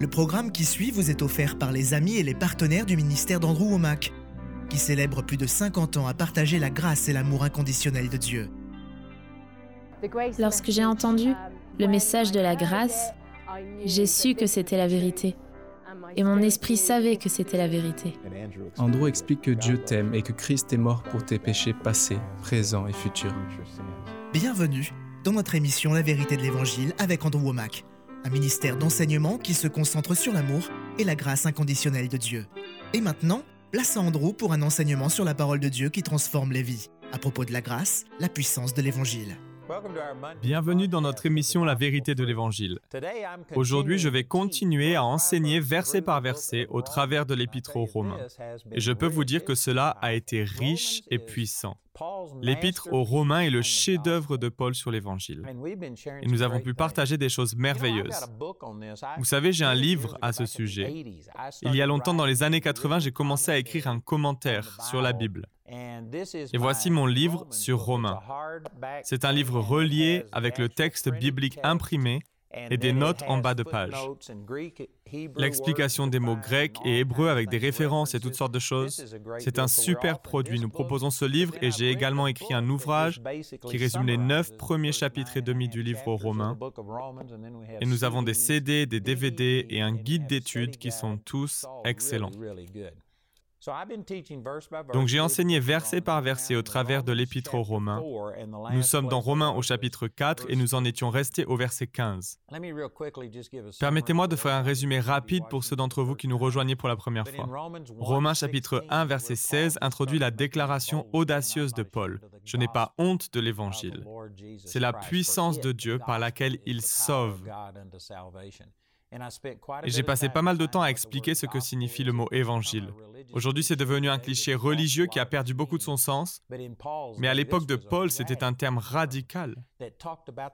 Le programme qui suit vous est offert par les amis et les partenaires du ministère d'Andrew Womack, qui célèbre plus de 50 ans à partager la grâce et l'amour inconditionnel de Dieu. Lorsque j'ai entendu le message de la grâce, j'ai su que c'était la vérité. Et mon esprit savait que c'était la vérité. Andrew explique que Dieu t'aime et que Christ est mort pour tes péchés passés, présents et futurs. Bienvenue dans notre émission La vérité de l'Évangile avec Andrew Womack, un ministère d'enseignement qui se concentre sur l'amour et la grâce inconditionnelle de Dieu. Et maintenant, place à Andrew pour un enseignement sur la parole de Dieu qui transforme les vies, à propos de la grâce, la puissance de l'Évangile. Bienvenue dans notre émission La vérité de l'Évangile. Aujourd'hui, je vais continuer à enseigner verset par verset au travers de l'Épître aux Romains. Et je peux vous dire que cela a été riche et puissant. L'Épître aux Romains est le chef-d'œuvre de Paul sur l'Évangile. Et nous avons pu partager des choses merveilleuses. Vous savez, j'ai un livre à ce sujet. Il y a longtemps, dans les années 80, j'ai commencé à écrire un commentaire sur la Bible. Et voici mon livre sur Romains. C'est un livre relié avec le texte biblique imprimé et des notes en bas de page. L'explication des mots grecs et hébreux avec des références et toutes sortes de choses. C'est un super produit. Nous proposons ce livre et j'ai également écrit un ouvrage qui résume les neuf premiers chapitres et demi du livre aux Romains. Et nous avons des CD, des DVD et un guide d'études qui sont tous excellents. Donc j'ai enseigné verset par verset au travers de l'épître aux Romains. Nous sommes dans Romains au chapitre 4 et nous en étions restés au verset 15. Permettez-moi de faire un résumé rapide pour ceux d'entre vous qui nous rejoignez pour la première fois. Romains chapitre 1 verset 16 introduit la déclaration audacieuse de Paul. Je n'ai pas honte de l'évangile. C'est la puissance de Dieu par laquelle il sauve. Et j'ai passé pas mal de temps à expliquer ce que signifie le mot évangile. Aujourd'hui, c'est devenu un cliché religieux qui a perdu beaucoup de son sens, mais à l'époque de Paul, c'était un terme radical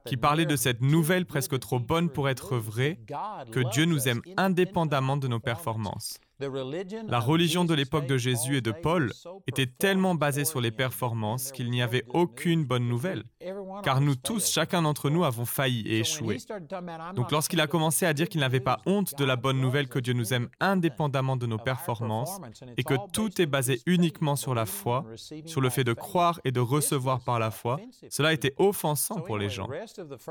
qui parlait de cette nouvelle presque trop bonne pour être vraie, que Dieu nous aime indépendamment de nos performances. La religion de l'époque de Jésus et de Paul était tellement basée sur les performances qu'il n'y avait aucune bonne nouvelle, car nous tous, chacun d'entre nous, avons failli et échoué. Donc lorsqu'il a commencé à dire qu'il n'avait pas honte de la bonne nouvelle que Dieu nous aime indépendamment de nos performances, et que tout est basé uniquement sur la foi, sur le fait de croire et de recevoir par la foi, cela était offensant pour les gens.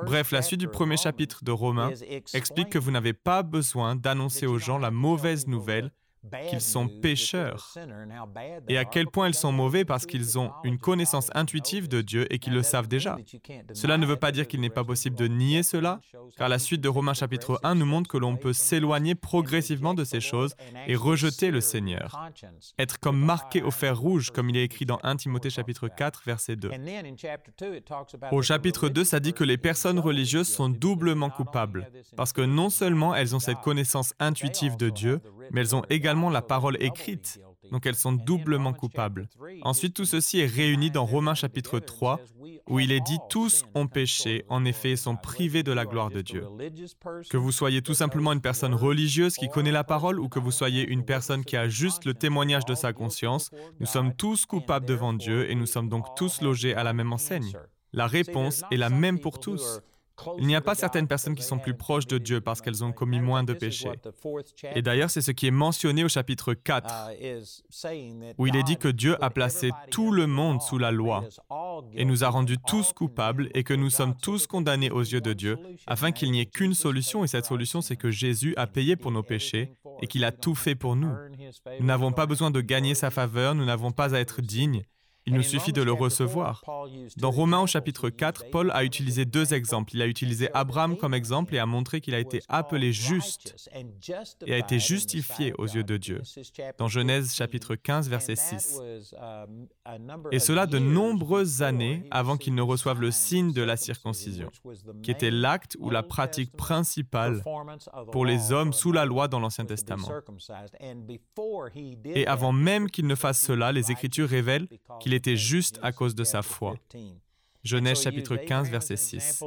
Bref, la suite du premier chapitre de Romains explique que vous n'avez pas besoin d'annoncer aux gens la mauvaise nouvelle qu'ils sont pécheurs et à quel point ils sont mauvais parce qu'ils ont une connaissance intuitive de Dieu et qu'ils le savent déjà. Cela ne veut pas dire qu'il n'est pas possible de nier cela, car la suite de Romains chapitre 1 nous montre que l'on peut s'éloigner progressivement de ces choses et rejeter le Seigneur. Être comme marqué au fer rouge, comme il est écrit dans 1 Timothée chapitre 4, verset 2. Au chapitre 2, ça dit que les personnes religieuses sont doublement coupables, parce que non seulement elles ont cette connaissance intuitive de Dieu, mais elles ont également la parole écrite, donc elles sont doublement coupables. Ensuite, tout ceci est réuni dans Romains chapitre 3, où il est dit Tous ont péché, en effet, sont privés de la gloire de Dieu. Que vous soyez tout simplement une personne religieuse qui connaît la parole ou que vous soyez une personne qui a juste le témoignage de sa conscience, nous sommes tous coupables devant Dieu et nous sommes donc tous logés à la même enseigne. La réponse est la même pour tous. Il n'y a pas certaines personnes qui sont plus proches de Dieu parce qu'elles ont commis moins de péchés. Et d'ailleurs, c'est ce qui est mentionné au chapitre 4, où il est dit que Dieu a placé tout le monde sous la loi et nous a rendus tous coupables et que nous sommes tous condamnés aux yeux de Dieu, afin qu'il n'y ait qu'une solution, et cette solution, c'est que Jésus a payé pour nos péchés et qu'il a tout fait pour nous. Nous n'avons pas besoin de gagner sa faveur, nous n'avons pas à être dignes, il nous suffit de le recevoir. Dans Romains au chapitre 4, Paul a utilisé deux exemples. Il a utilisé Abraham comme exemple et a montré qu'il a été appelé juste et a été justifié aux yeux de Dieu. Dans Genèse chapitre 15, verset 6. Et cela de nombreuses années avant qu'il ne reçoive le signe de la circoncision, qui était l'acte ou la pratique principale pour les hommes sous la loi dans l'Ancien Testament. Et avant même qu'il ne fasse cela, les Écritures révèlent qu'il était juste à cause de sa foi. Genèse chapitre 15, verset 6.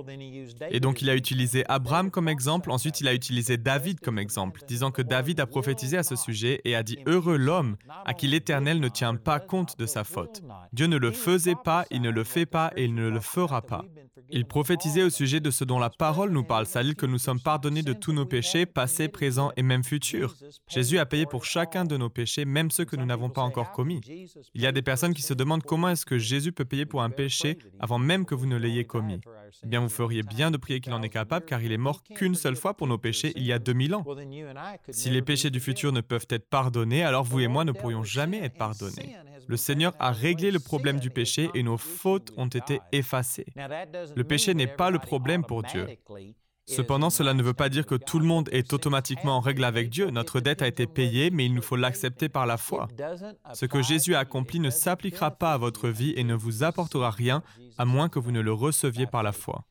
Et donc il a utilisé Abraham comme exemple, ensuite il a utilisé David comme exemple, disant que David a prophétisé à ce sujet et a dit Heureux l'homme à qui l'Éternel ne tient pas compte de sa faute. Dieu ne le faisait pas, il ne le fait pas et il ne le fera pas. Il prophétisait au sujet de ce dont la parole nous parle, c'est-à-dire que nous sommes pardonnés de tous nos péchés, passés, présents et même futurs. Jésus a payé pour chacun de nos péchés, même ceux que nous n'avons pas encore commis. Il y a des personnes qui se demandent comment est-ce que Jésus peut payer pour un péché avant même que vous ne l'ayez commis. Eh bien, vous feriez bien de prier qu'il en est capable, car il est mort qu'une seule fois pour nos péchés il y a 2000 ans. Si les péchés du futur ne peuvent être pardonnés, alors vous et moi ne pourrions jamais être pardonnés. Le Seigneur a réglé le problème du péché et nos fautes ont été effacées. Le péché n'est pas le problème pour Dieu. Cependant, cela ne veut pas dire que tout le monde est automatiquement en règle avec Dieu. Notre dette a été payée, mais il nous faut l'accepter par la foi. Ce que Jésus a accompli ne s'appliquera pas à votre vie et ne vous apportera rien à moins que vous ne le receviez par la foi.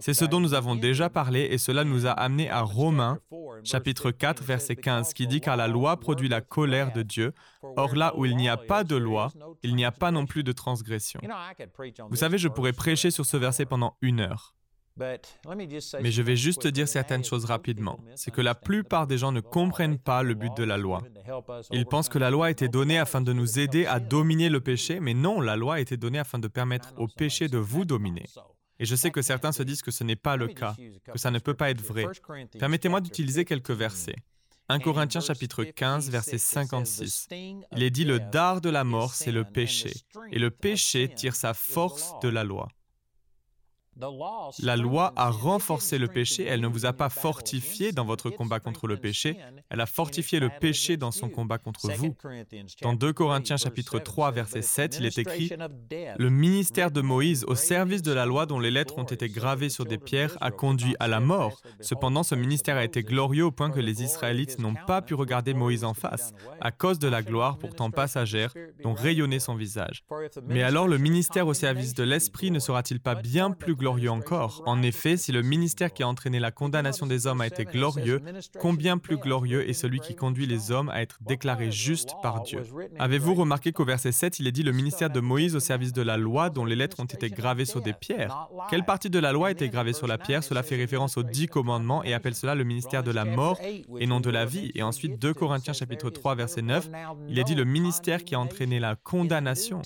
C'est ce dont nous avons déjà parlé et cela nous a amené à Romains chapitre 4 verset 15 qui dit car la loi produit la colère de Dieu. Or là où il n'y a pas de loi, il n'y a pas non plus de transgression. Vous savez, je pourrais prêcher sur ce verset pendant une heure. Mais je vais juste dire certaines choses rapidement. C'est que la plupart des gens ne comprennent pas le but de la loi. Ils pensent que la loi a été donnée afin de nous aider à dominer le péché, mais non, la loi a été donnée afin de permettre au péché de vous dominer. Et je sais que certains se disent que ce n'est pas le cas, que ça ne peut pas être vrai. Permettez-moi d'utiliser quelques versets. 1 Corinthiens chapitre 15, verset 56. Il est dit, le dard de la mort, c'est le péché, et le péché tire sa force de la loi. La loi a renforcé le péché, elle ne vous a pas fortifié dans votre combat contre le péché, elle a fortifié le péché dans son combat contre vous. Dans 2 Corinthiens chapitre 3 verset 7, il est écrit Le ministère de Moïse au service de la loi dont les lettres ont été gravées sur des pierres a conduit à la mort. Cependant, ce ministère a été glorieux au point que les Israélites n'ont pas pu regarder Moïse en face, à cause de la gloire pourtant passagère dont rayonnait son visage. Mais alors le ministère au service de l'Esprit ne sera-t-il pas bien plus glorieux encore. En effet, si le ministère qui a entraîné la condamnation des hommes a été glorieux, combien plus glorieux est celui qui conduit les hommes à être déclarés justes par Dieu? Avez-vous remarqué qu'au verset 7, il est dit le ministère de Moïse au service de la loi dont les lettres ont été gravées sur des pierres? Quelle partie de la loi été gravée sur la pierre? Cela fait référence aux dix commandements et appelle cela le ministère de la mort et non de la vie. Et ensuite, 2 Corinthiens chapitre 3 verset 9, il est dit le ministère qui a entraîné la condamnation.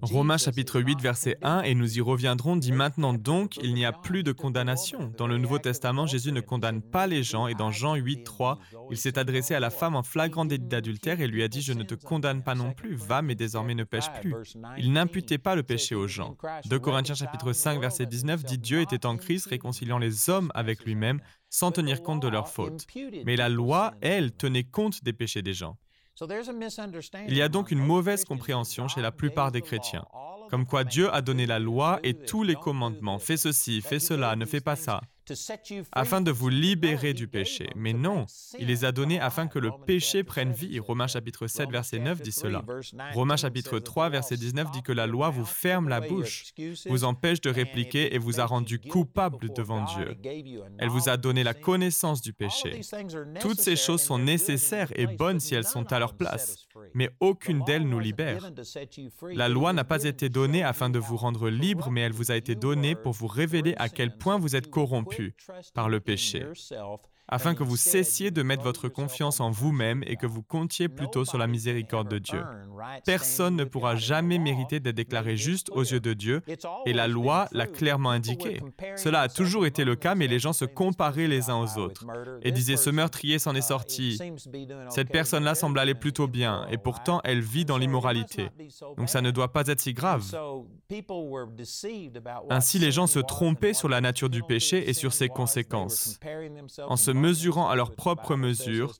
Romains chapitre 8 verset 1, et nous y reviendrons, dit maintenant donc donc, il n'y a plus de condamnation. Dans le Nouveau Testament, Jésus ne condamne pas les gens et dans Jean 8, 3, il s'est adressé à la femme en flagrant délit d'adultère et lui a dit, je ne te condamne pas non plus, va, mais désormais ne pêche plus. Il n'imputait pas le péché aux gens. 2 Corinthiens chapitre 5, verset 19 dit, Dieu était en Christ réconciliant les hommes avec lui-même sans tenir compte de leurs fautes. Mais la loi, elle, tenait compte des péchés des gens. Il y a donc une mauvaise compréhension chez la plupart des chrétiens comme quoi Dieu a donné la loi et tous les commandements. Fais ceci, fais cela, ne fais pas ça afin de vous libérer du péché. Mais non, il les a donnés afin que le péché prenne vie. Romains chapitre 7, verset 9 dit cela. Romains chapitre 3, verset 19 dit que la loi vous ferme la bouche, vous empêche de répliquer et vous a rendu coupable devant Dieu. Elle vous a donné la connaissance du péché. Toutes ces choses sont nécessaires et bonnes si elles sont à leur place, mais aucune d'elles nous libère. La loi n'a pas été donnée afin de vous rendre libre, mais elle vous a été donnée pour vous révéler à quel point vous êtes corrompu par le péché, afin que vous cessiez de mettre votre confiance en vous-même et que vous comptiez plutôt sur la miséricorde de Dieu. Personne ne pourra jamais mériter d'être déclaré juste aux yeux de Dieu, et la loi l'a clairement indiqué. Cela a toujours été le cas, mais les gens se comparaient les uns aux autres et disaient ce meurtrier s'en est sorti, cette personne-là semble aller plutôt bien, et pourtant elle vit dans l'immoralité. Donc ça ne doit pas être si grave. Ainsi les gens se trompaient sur la nature du péché et sur ses conséquences, mesurant à leur propre mesure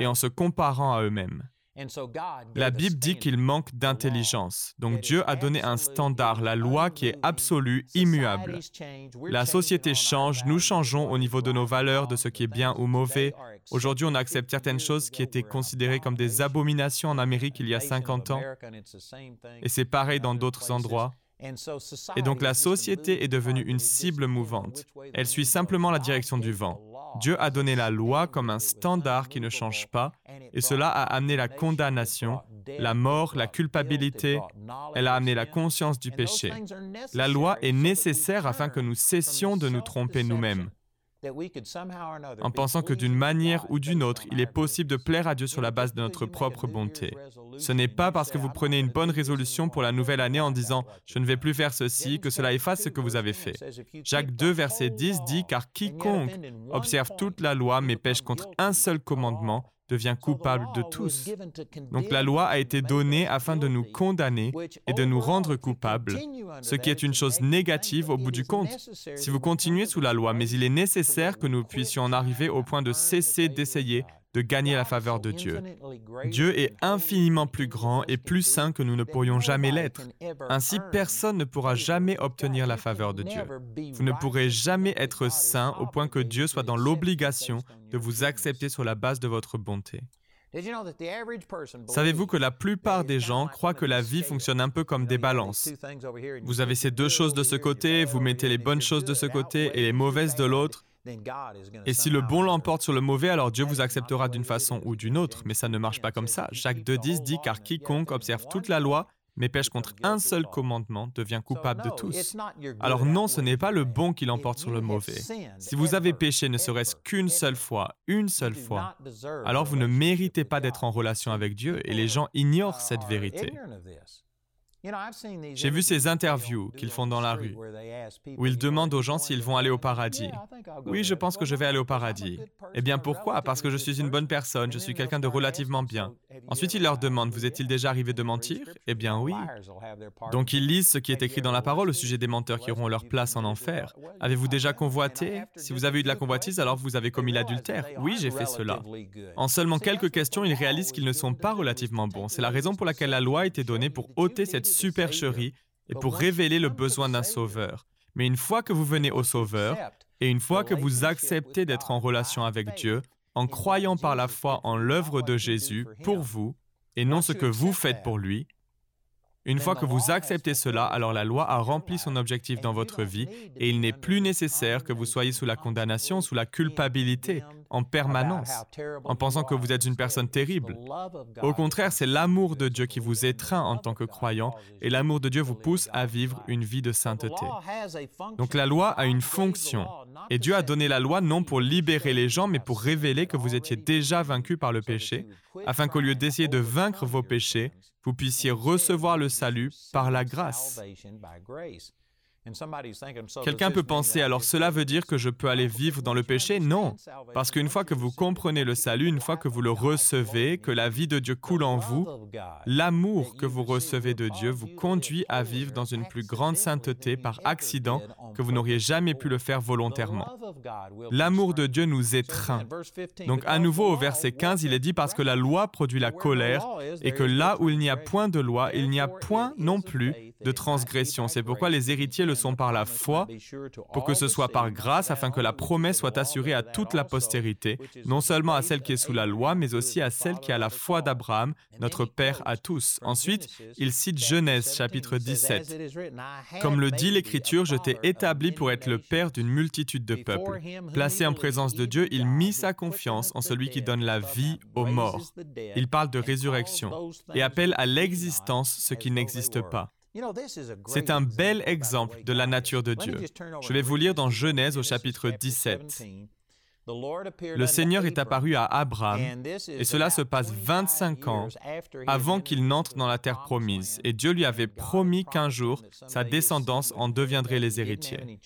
et en se comparant à eux-mêmes. La Bible dit qu'il manque d'intelligence. Donc Dieu a donné un standard, la loi qui est absolue, immuable. La société change, nous changeons au niveau de nos valeurs, de ce qui est bien ou mauvais. Aujourd'hui, on accepte certaines choses qui étaient considérées comme des abominations en Amérique il y a 50 ans. Et c'est pareil dans d'autres endroits. Et donc la société est devenue une cible mouvante. Elle suit simplement la direction du vent. Dieu a donné la loi comme un standard qui ne change pas, et cela a amené la condamnation, la mort, la culpabilité, elle a amené la conscience du péché. La loi est nécessaire afin que nous cessions de nous tromper nous-mêmes. En pensant que d'une manière ou d'une autre, il est possible de plaire à Dieu sur la base de notre propre bonté. Ce n'est pas parce que vous prenez une bonne résolution pour la nouvelle année en disant ⁇ Je ne vais plus faire ceci ⁇ que cela efface ce que vous avez fait. Jacques 2, verset 10 dit ⁇ Car quiconque observe toute la loi mais pêche contre un seul commandement, devient coupable de tous. Donc la loi a été donnée afin de nous condamner et de nous rendre coupables, ce qui est une chose négative au bout du compte. Si vous continuez sous la loi, mais il est nécessaire que nous puissions en arriver au point de cesser d'essayer de gagner la faveur de Dieu. Dieu est infiniment plus grand et plus saint que nous ne pourrions jamais l'être. Ainsi, personne ne pourra jamais obtenir la faveur de Dieu. Vous ne pourrez jamais être saint au point que Dieu soit dans l'obligation de vous accepter sur la base de votre bonté. Savez-vous que la plupart des gens croient que la vie fonctionne un peu comme des balances. Vous avez ces deux choses de ce côté, vous mettez les bonnes choses de ce côté et les mauvaises de l'autre, et si le bon l'emporte sur le mauvais, alors Dieu vous acceptera d'une façon ou d'une autre, mais ça ne marche pas comme ça. Jacques 2.10 dit car quiconque observe toute la loi, mais pêche contre un seul commandement, devient coupable de tous. Alors non, ce n'est pas le bon qui l'emporte sur le mauvais. Si vous avez péché ne serait-ce qu'une seule fois, une seule fois, alors vous ne méritez pas d'être en relation avec Dieu et les gens ignorent cette vérité. J'ai vu ces interviews qu'ils font dans la rue, où ils demandent aux gens s'ils vont aller au paradis. Oui, je pense que je vais aller au paradis. Eh bien, pourquoi? Parce que je suis une bonne personne, je suis quelqu'un de relativement bien. Ensuite, ils leur demandent, vous est-il déjà arrivé de mentir? Eh bien, oui. Donc, ils lisent ce qui est écrit dans la parole au sujet des menteurs qui auront leur place en enfer. Avez-vous déjà convoité? Si vous avez eu de la convoitise, alors vous avez commis l'adultère. Oui, j'ai fait cela. En seulement quelques questions, ils réalisent qu'ils ne sont pas relativement bons. C'est la raison pour laquelle la loi a été donnée pour ôter cette supercherie et pour révéler le besoin d'un sauveur. Mais une fois que vous venez au sauveur et une fois que vous acceptez d'être en relation avec Dieu, en croyant par la foi en l'œuvre de Jésus pour vous et non ce que vous faites pour lui, une fois que vous acceptez cela, alors la loi a rempli son objectif dans votre vie et il n'est plus nécessaire que vous soyez sous la condamnation, sous la culpabilité en permanence, en pensant que vous êtes une personne terrible. Au contraire, c'est l'amour de Dieu qui vous étreint en tant que croyant et l'amour de Dieu vous pousse à vivre une vie de sainteté. Donc la loi a une fonction. et Dieu a donné la loi non pour libérer les gens, mais pour révéler que vous étiez déjà vaincu par le péché, afin qu'au lieu d'essayer de vaincre vos péchés, vous puissiez recevoir le salut par la grâce. Quelqu'un peut penser, alors cela veut dire que je peux aller vivre dans le péché Non, parce qu'une fois que vous comprenez le salut, une fois que vous le recevez, que la vie de Dieu coule en vous, l'amour que vous recevez de Dieu vous conduit à vivre dans une plus grande sainteté par accident que vous n'auriez jamais pu le faire volontairement. L'amour de Dieu nous étreint. Donc à nouveau au verset 15, il est dit parce que la loi produit la colère et que là où il n'y a point de loi, il n'y a point non plus de transgression. C'est pourquoi les héritiers le sont par la foi, pour que ce soit par grâce, afin que la promesse soit assurée à toute la postérité, non seulement à celle qui est sous la loi, mais aussi à celle qui a la foi d'Abraham, notre Père à tous. Ensuite, il cite Genèse chapitre 17. Comme le dit l'Écriture, je t'ai établi pour être le Père d'une multitude de peuples. Placé en présence de Dieu, il mit sa confiance en celui qui donne la vie aux morts. Il parle de résurrection et appelle à l'existence ce qui n'existe pas. C'est un bel exemple de la nature de Dieu. Je vais vous lire dans Genèse au chapitre 17. Le Seigneur est apparu à Abraham, et cela se passe 25 ans avant qu'il n'entre dans la terre promise, et Dieu lui avait promis qu'un jour, sa descendance en deviendrait les héritiers.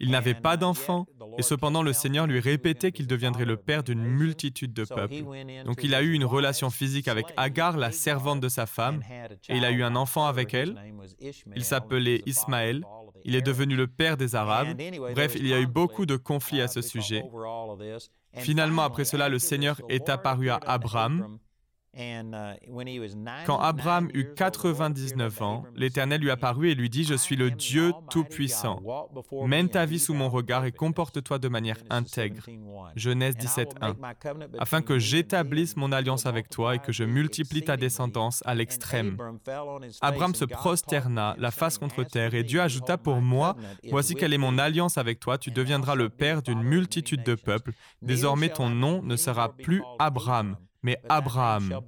Il n'avait pas d'enfant, et cependant le Seigneur lui répétait qu'il deviendrait le père d'une multitude de peuples. Donc il a eu une relation physique avec Agar, la servante de sa femme, et il a eu un enfant avec elle. Il s'appelait Ismaël. Il est devenu le père des Arabes. Bref, il y a eu beaucoup de conflits à ce sujet. Finalement, après cela, le Seigneur est apparu à Abraham Quand Abraham eut 99 ans, l'Éternel lui apparut et lui dit, Je suis le Dieu Tout-Puissant. Mène ta vie sous mon regard et comporte-toi de manière intègre. Genèse 17.1. Afin que j'établisse mon alliance avec toi et que je multiplie ta descendance à l'extrême. Abraham se prosterna, la face contre terre, et Dieu ajouta pour moi, Voici quelle est mon alliance avec toi, tu deviendras le père d'une multitude de peuples. Désormais ton nom ne sera plus Abraham mais Abraham.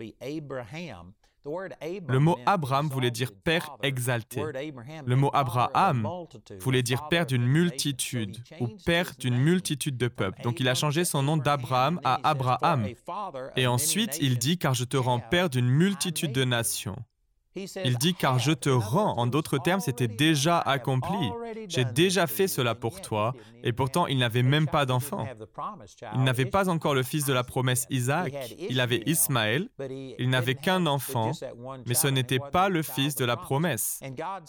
Le mot Abraham voulait dire père exalté. Le mot Abraham voulait dire père d'une multitude ou père d'une multitude de peuples. Donc il a changé son nom d'Abraham à Abraham. Et ensuite il dit car je te rends père d'une multitude de nations. Il dit car je te rends. En d'autres termes, c'était déjà accompli. J'ai déjà fait cela pour toi. Et pourtant, il n'avait même pas d'enfant. Il n'avait pas encore le fils de la promesse Isaac. Il avait Ismaël. Il n'avait qu'un enfant. Mais ce n'était pas le fils de la promesse.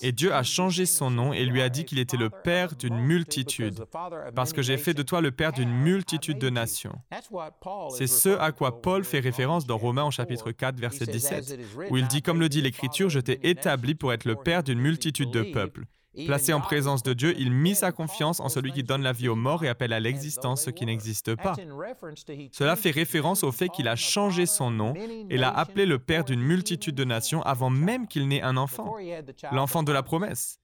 Et Dieu a changé son nom et lui a dit qu'il était le père d'une multitude. Parce que j'ai fait de toi le père d'une multitude de nations. C'est ce à quoi Paul fait référence dans Romains au chapitre 4, verset 17, où il dit, comme le dit l'Écriture, je t'ai établi pour être le père d'une multitude de peuples. Placé en présence de Dieu, il mit sa confiance en celui qui donne la vie aux morts et appelle à l'existence ce qui n'existe pas. Cela fait référence au fait qu'il a changé son nom et l'a appelé le père d'une multitude de nations avant même qu'il n'ait un enfant, l'enfant de la promesse.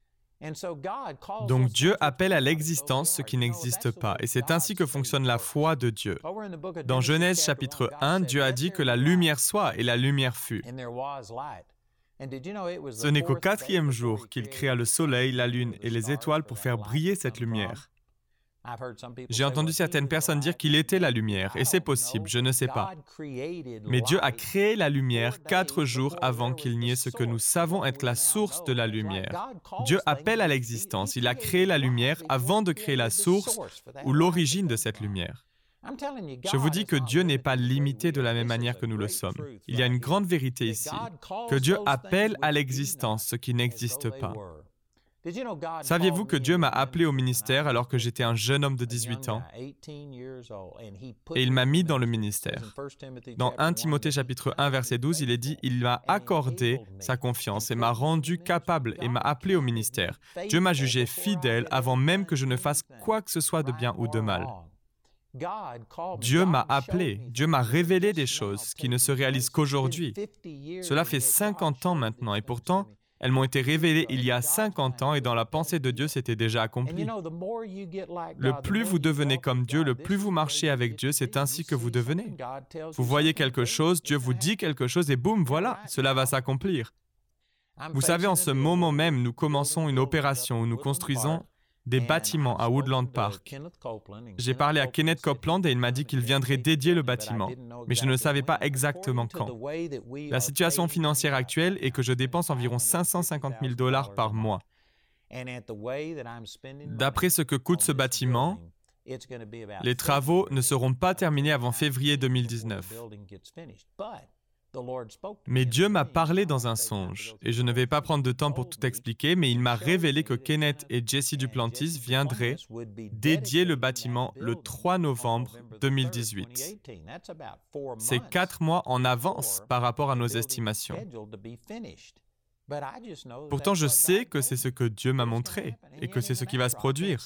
Donc Dieu appelle à l'existence ce qui n'existe pas, et c'est ainsi que fonctionne la foi de Dieu. Dans Genèse chapitre 1, Dieu a dit que la lumière soit, et la lumière fut. Ce n'est qu'au quatrième jour qu'il créa le soleil, la lune et les étoiles pour faire briller cette lumière. J'ai entendu certaines personnes dire qu'il était la lumière, et c'est possible, je ne sais pas. Mais Dieu a créé la lumière quatre jours avant qu'il n'y ait ce que nous savons être la source de la lumière. Dieu appelle à l'existence, il a créé la lumière avant de créer la source ou l'origine de cette lumière. Je vous dis que Dieu n'est pas limité de la même manière que nous le sommes. Il y a une grande vérité ici, que Dieu appelle à l'existence ce qui n'existe pas. Saviez-vous que Dieu m'a appelé au ministère alors que j'étais un jeune homme de 18 ans? et il m'a mis dans le ministère. Dans 1 Timothée chapitre 1 verset 12, il est dit, Il m'a accordé sa confiance et m'a rendu capable et m'a appelé au ministère. Dieu m'a jugé fidèle avant même que je ne fasse quoi que ce soit de bien ou de mal. Dieu m'a appelé, Dieu m'a révélé des choses qui ne se réalisent qu'aujourd'hui. Cela fait 50 ans maintenant et pourtant, elles m'ont été révélées il y a 50 ans et dans la pensée de Dieu, c'était déjà accompli. Le plus vous devenez comme Dieu, le plus vous marchez avec Dieu, c'est ainsi que vous devenez. Vous voyez quelque chose, Dieu vous dit quelque chose et boum, voilà, cela va s'accomplir. Vous savez, en ce moment même, nous commençons une opération où nous construisons des bâtiments à Woodland Park. J'ai parlé à Kenneth Copeland et il m'a dit qu'il viendrait dédier le bâtiment, mais je ne savais pas exactement quand. La situation financière actuelle est que je dépense environ 550 000 dollars par mois. D'après ce que coûte ce bâtiment, les travaux ne seront pas terminés avant février 2019. Mais Dieu m'a parlé dans un songe, et je ne vais pas prendre de temps pour tout expliquer, mais il m'a révélé que Kenneth et Jesse Duplantis viendraient dédier le bâtiment le 3 novembre 2018. C'est quatre mois en avance par rapport à nos estimations. Pourtant, je sais que c'est ce que Dieu m'a montré et que c'est ce qui va se produire.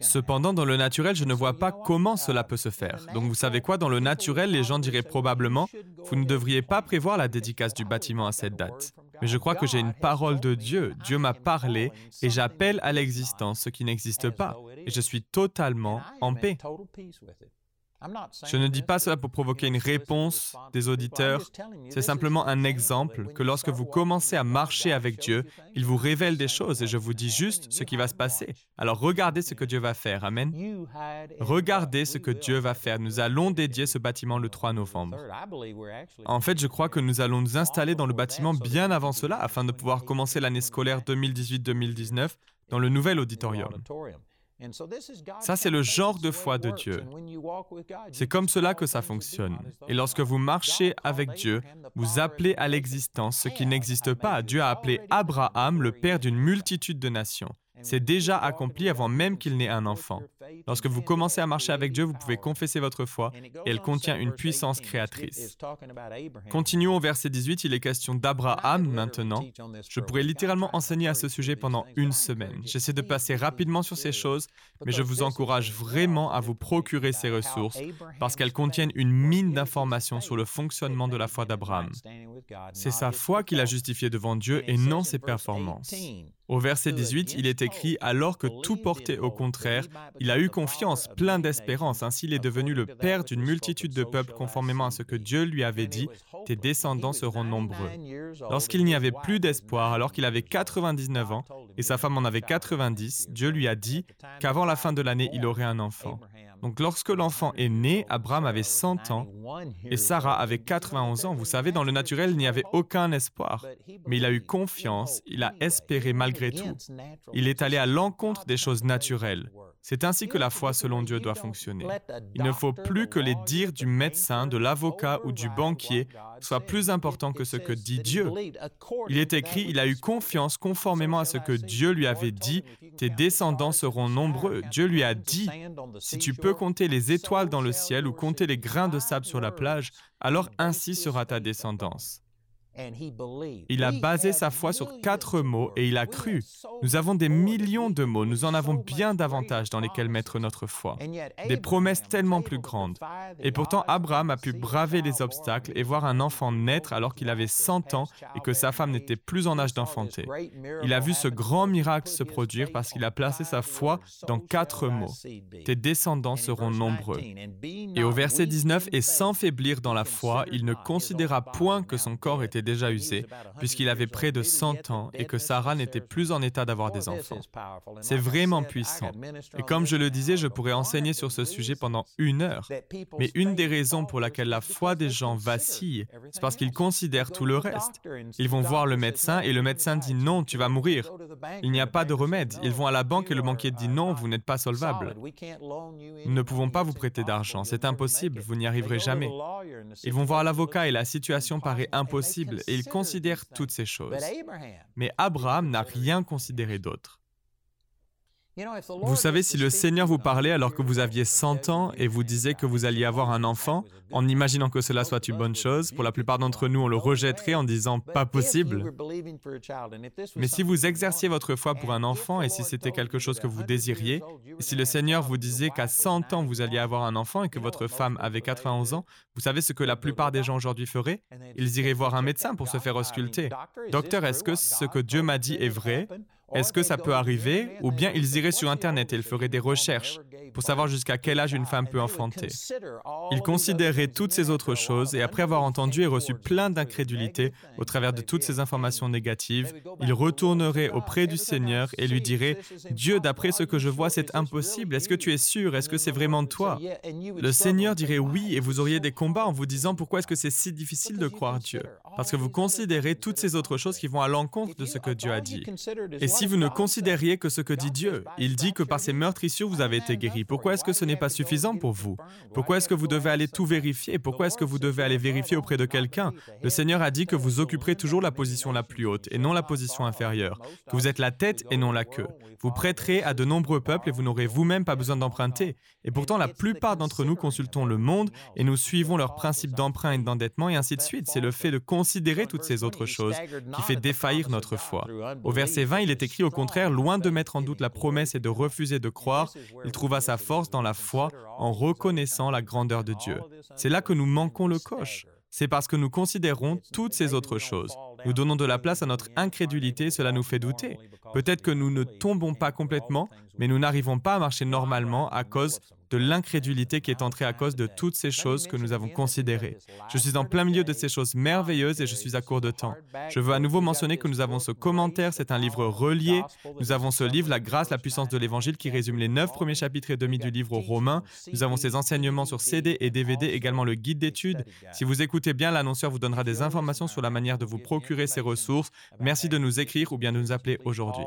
Cependant, dans le naturel, je ne vois pas comment cela peut se faire. Donc, vous savez quoi, dans le naturel, les gens diraient probablement, vous ne devriez pas prévoir la dédicace du bâtiment à cette date. Mais je crois que j'ai une parole de Dieu. Dieu m'a parlé et j'appelle à l'existence ce qui n'existe pas. Et je suis totalement en paix. Je ne dis pas cela pour provoquer une réponse des auditeurs, c'est simplement un exemple que lorsque vous commencez à marcher avec Dieu, il vous révèle des choses et je vous dis juste ce qui va se passer. Alors regardez ce que Dieu va faire. Amen. Regardez ce que Dieu va faire. Nous allons dédier ce bâtiment le 3 novembre. En fait, je crois que nous allons nous installer dans le bâtiment bien avant cela afin de pouvoir commencer l'année scolaire 2018-2019 dans le nouvel auditorium. Ça, c'est le genre de foi de Dieu. C'est comme cela que ça fonctionne. Et lorsque vous marchez avec Dieu, vous appelez à l'existence ce qui n'existe pas. Dieu a appelé Abraham le père d'une multitude de nations. C'est déjà accompli avant même qu'il n'ait un enfant. Lorsque vous commencez à marcher avec Dieu, vous pouvez confesser votre foi et elle contient une puissance créatrice. Continuons au verset 18, il est question d'Abraham maintenant. Je pourrais littéralement enseigner à ce sujet pendant une semaine. J'essaie de passer rapidement sur ces choses, mais je vous encourage vraiment à vous procurer ces ressources parce qu'elles contiennent une mine d'informations sur le fonctionnement de la foi d'Abraham. C'est sa foi qui l'a justifié devant Dieu et non ses performances. Au verset 18, il est écrit, alors que tout portait au contraire, il a a eu confiance, plein d'espérance. Ainsi, il est devenu le père d'une multitude de peuples conformément à ce que Dieu lui avait dit, tes descendants seront nombreux. Lorsqu'il n'y avait plus d'espoir, alors qu'il avait 99 ans et sa femme en avait 90, Dieu lui a dit qu'avant la fin de l'année, il aurait un enfant. Donc lorsque l'enfant est né, Abraham avait 100 ans et Sarah avait 91 ans. Vous savez, dans le naturel, il n'y avait aucun espoir. Mais il a eu confiance, il a espéré malgré tout. Il est allé à l'encontre des choses naturelles. C'est ainsi que la foi selon Dieu doit fonctionner. Il ne faut plus que les dires du médecin, de l'avocat ou du banquier soient plus importants que ce que dit Dieu. Il est écrit, il a eu confiance conformément à ce que Dieu lui avait dit, tes descendants seront nombreux. Dieu lui a dit, si tu peux compter les étoiles dans le ciel ou compter les grains de sable sur la plage, alors ainsi sera ta descendance. Il a basé sa foi sur quatre mots et il a cru. Nous avons des millions de mots, nous en avons bien davantage dans lesquels mettre notre foi. Des promesses tellement plus grandes. Et pourtant, Abraham a pu braver les obstacles et voir un enfant naître alors qu'il avait 100 ans et que sa femme n'était plus en âge d'enfanter. Il a vu ce grand miracle se produire parce qu'il a placé sa foi dans quatre mots. Tes descendants seront nombreux. Et au verset 19, et sans faiblir dans la foi, il ne considéra point que son corps était déjà usé, puisqu'il avait près de 100 ans et que Sarah n'était plus en état d'avoir des enfants. C'est vraiment puissant. Et comme je le disais, je pourrais enseigner sur ce sujet pendant une heure. Mais une des raisons pour laquelle la foi des gens vacille, c'est parce qu'ils considèrent tout le reste. Ils vont voir le médecin et le médecin dit non, tu vas mourir. Il n'y a pas de remède. Ils vont à la banque et le banquier dit non, vous n'êtes pas solvable. Nous ne pouvons pas vous prêter d'argent. C'est impossible, vous n'y arriverez jamais. Ils vont voir l'avocat et la situation paraît impossible et il considère toutes ces choses. Mais Abraham n'a rien considéré d'autre. Vous savez, si le Seigneur vous parlait alors que vous aviez 100 ans et vous disait que vous alliez avoir un enfant, en imaginant que cela soit une bonne chose, pour la plupart d'entre nous, on le rejetterait en disant pas possible. Mais si vous exerciez votre foi pour un enfant et si c'était quelque chose que vous désiriez, et si le Seigneur vous disait qu'à 100 ans vous alliez avoir un enfant et que votre femme avait 91 ans, vous savez ce que la plupart des gens aujourd'hui feraient? Ils iraient voir un médecin pour se faire ausculter. Docteur, est-ce que ce que Dieu m'a dit est vrai? Est-ce que ça peut arriver Ou bien ils iraient sur Internet et ils feraient des recherches pour savoir jusqu'à quel âge une femme peut enfanter? Ils considéreraient toutes ces autres choses et après avoir entendu et reçu plein d'incrédulité au travers de toutes ces informations négatives, ils retourneraient auprès du Seigneur et lui diraient, Dieu, d'après ce que je vois, c'est impossible. Est-ce que tu es sûr? Est-ce que c'est vraiment toi Le Seigneur dirait oui et vous auriez des combats en vous disant, pourquoi est-ce que c'est si difficile de croire Dieu Parce que vous considérez toutes ces autres choses qui vont à l'encontre de ce que Dieu a dit. Vous ne considériez que ce que dit Dieu, il dit que par ses meurtrissures vous avez été guéris. Pourquoi est-ce que ce n'est pas suffisant pour vous? Pourquoi est-ce que vous devez aller tout vérifier? Pourquoi est-ce que vous devez aller vérifier auprès de quelqu'un? Le Seigneur a dit que vous occuperez toujours la position la plus haute et non la position inférieure, que vous êtes la tête et non la queue. Vous prêterez à de nombreux peuples et vous n'aurez vous-même pas besoin d'emprunter. Et pourtant, la plupart d'entre nous consultons le monde et nous suivons leurs principes d'emprunt et d'endettement et ainsi de suite. C'est le fait de considérer toutes ces autres choses qui fait défaillir notre foi. Au verset 20, il est au contraire, loin de mettre en doute la promesse et de refuser de croire, il trouva sa force dans la foi en reconnaissant la grandeur de Dieu. C'est là que nous manquons le coche. C'est parce que nous considérons toutes ces autres choses. Nous donnons de la place à notre incrédulité, cela nous fait douter. Peut-être que nous ne tombons pas complètement, mais nous n'arrivons pas à marcher normalement à cause de l'incrédulité qui est entrée à cause de toutes ces choses que nous avons considérées. Je suis en plein milieu de ces choses merveilleuses et je suis à court de temps. Je veux à nouveau mentionner que nous avons ce commentaire, c'est un livre relié. Nous avons ce livre, La grâce, la puissance de l'Évangile, qui résume les neuf premiers chapitres et demi du livre aux Romains. Nous avons ces enseignements sur CD et DVD, également le guide d'études. Si vous écoutez bien, l'annonceur vous donnera des informations sur la manière de vous procurer ces ressources. Merci de nous écrire ou bien de nous appeler aujourd'hui.